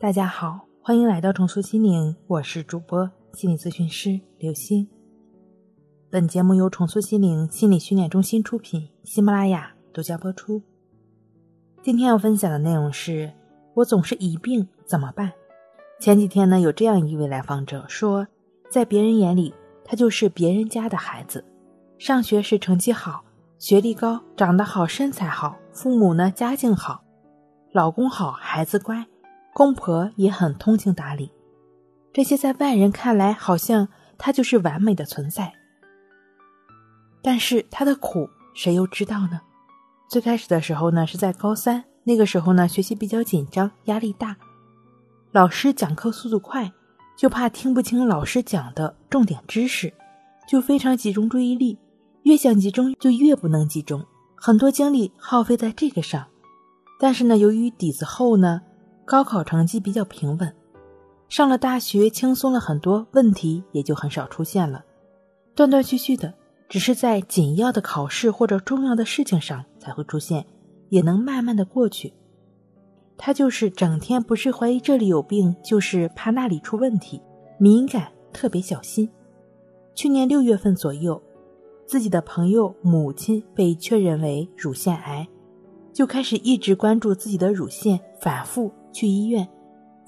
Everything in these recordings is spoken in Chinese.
大家好，欢迎来到重塑心灵，我是主播心理咨询师刘星。本节目由重塑心灵心理训练中心出品，喜马拉雅独家播出。今天要分享的内容是：我总是疑病怎么办？前几天呢，有这样一位来访者说，在别人眼里，他就是别人家的孩子，上学时成绩好，学历高，长得好，身材好，父母呢家境好，老公好，孩子乖。公婆也很通情达理，这些在外人看来好像他就是完美的存在。但是他的苦谁又知道呢？最开始的时候呢，是在高三那个时候呢，学习比较紧张，压力大，老师讲课速度快，就怕听不清老师讲的重点知识，就非常集中注意力，越想集中就越不能集中，很多精力耗费在这个上。但是呢，由于底子厚呢。高考成绩比较平稳，上了大学轻松了很多，问题也就很少出现了。断断续续的，只是在紧要的考试或者重要的事情上才会出现，也能慢慢的过去。他就是整天不是怀疑这里有病，就是怕那里出问题，敏感，特别小心。去年六月份左右，自己的朋友母亲被确认为乳腺癌，就开始一直关注自己的乳腺，反复。去医院，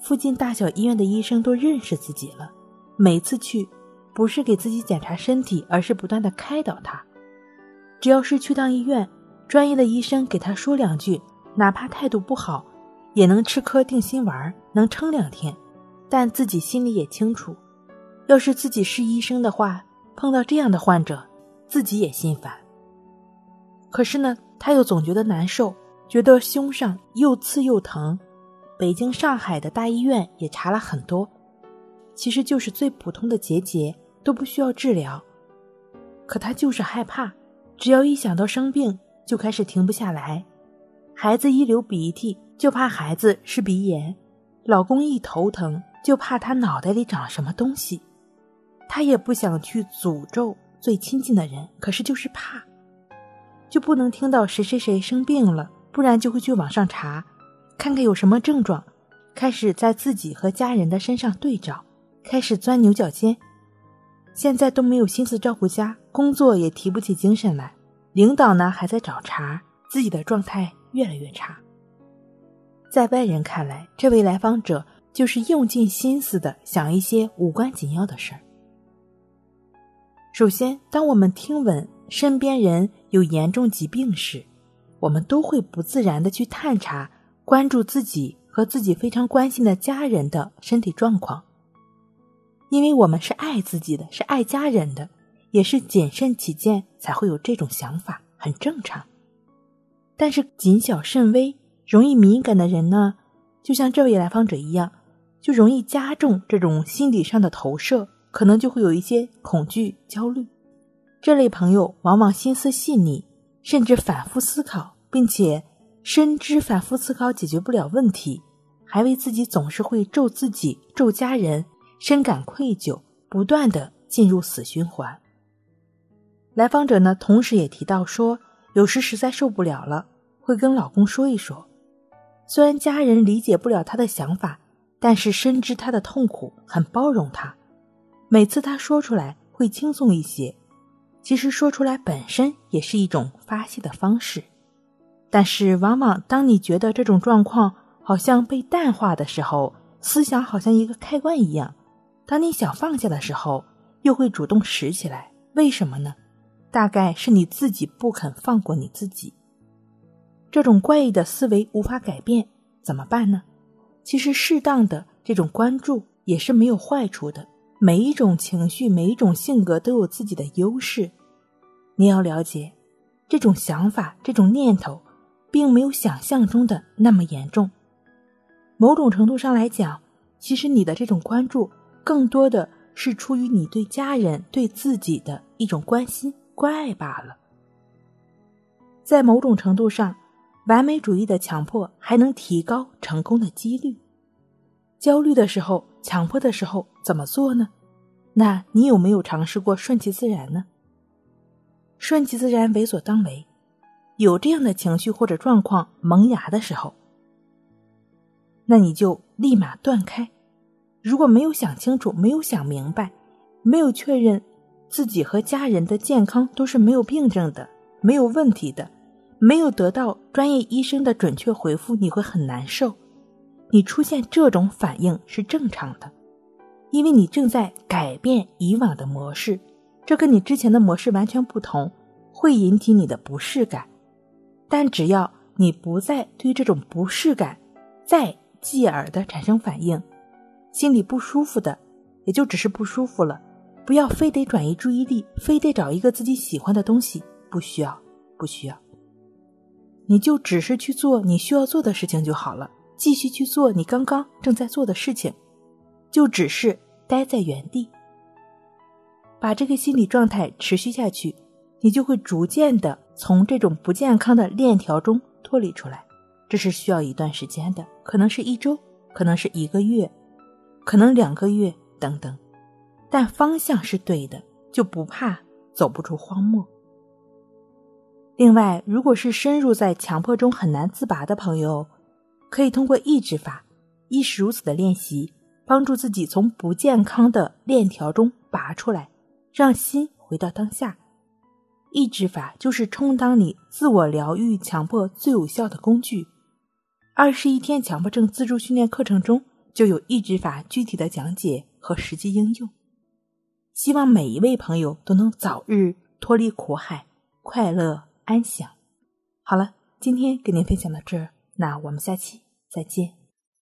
附近大小医院的医生都认识自己了。每次去，不是给自己检查身体，而是不断的开导他。只要是去趟医院，专业的医生给他说两句，哪怕态度不好，也能吃颗定心丸，能撑两天。但自己心里也清楚，要是自己是医生的话，碰到这样的患者，自己也心烦。可是呢，他又总觉得难受，觉得胸上又刺又疼。北京、上海的大医院也查了很多，其实就是最普通的结节，都不需要治疗。可他就是害怕，只要一想到生病，就开始停不下来。孩子一流鼻涕，就怕孩子是鼻炎；老公一头疼，就怕他脑袋里长了什么东西。他也不想去诅咒最亲近的人，可是就是怕，就不能听到谁谁谁生病了，不然就会去网上查。看看有什么症状，开始在自己和家人的身上对照，开始钻牛角尖。现在都没有心思照顾家，工作也提不起精神来。领导呢还在找茬，自己的状态越来越差。在外人看来，这位来访者就是用尽心思的想一些无关紧要的事儿。首先，当我们听闻身边人有严重疾病时，我们都会不自然的去探查。关注自己和自己非常关心的家人的身体状况，因为我们是爱自己的，是爱家人的，也是谨慎起见才会有这种想法，很正常。但是谨小慎微、容易敏感的人呢，就像这位来访者一样，就容易加重这种心理上的投射，可能就会有一些恐惧、焦虑。这类朋友往往心思细腻，甚至反复思考，并且。深知反复思考解决不了问题，还为自己总是会咒自己、咒家人，深感愧疚，不断的进入死循环。来访者呢，同时也提到说，有时实在受不了了，会跟老公说一说。虽然家人理解不了他的想法，但是深知他的痛苦，很包容他。每次他说出来会轻松一些。其实说出来本身也是一种发泄的方式。但是，往往当你觉得这种状况好像被淡化的时候，思想好像一个开关一样，当你想放下的时候，又会主动拾起来。为什么呢？大概是你自己不肯放过你自己。这种怪异的思维无法改变，怎么办呢？其实，适当的这种关注也是没有坏处的。每一种情绪，每一种性格都有自己的优势。你要了解，这种想法，这种念头。并没有想象中的那么严重。某种程度上来讲，其实你的这种关注，更多的是出于你对家人、对自己的一种关心、关爱罢了。在某种程度上，完美主义的强迫还能提高成功的几率。焦虑的时候、强迫的时候怎么做呢？那你有没有尝试过顺其自然呢？顺其自然，为所当为。有这样的情绪或者状况萌芽的时候，那你就立马断开。如果没有想清楚，没有想明白，没有确认自己和家人的健康都是没有病症的、没有问题的，没有得到专业医生的准确回复，你会很难受。你出现这种反应是正常的，因为你正在改变以往的模式，这跟你之前的模式完全不同，会引起你的不适感。但只要你不再对这种不适感再继而的产生反应，心里不舒服的也就只是不舒服了，不要非得转移注意力，非得找一个自己喜欢的东西，不需要，不需要，你就只是去做你需要做的事情就好了。继续去做你刚刚正在做的事情，就只是待在原地，把这个心理状态持续下去，你就会逐渐的从这种不健康的链条中脱离出来。这是需要一段时间的，可能是一周，可能是一个月，可能两个月等等，但方向是对的，就不怕走不出荒漠。另外，如果是深入在强迫中很难自拔的朋友。可以通过抑制法，亦是如此的练习，帮助自己从不健康的链条中拔出来，让心回到当下。抑制法就是充当你自我疗愈强迫最有效的工具。二十一天强迫症自助训练课程中就有抑制法具体的讲解和实际应用。希望每一位朋友都能早日脱离苦海，快乐安详。好了，今天跟您分享到这儿。那我们下期再见。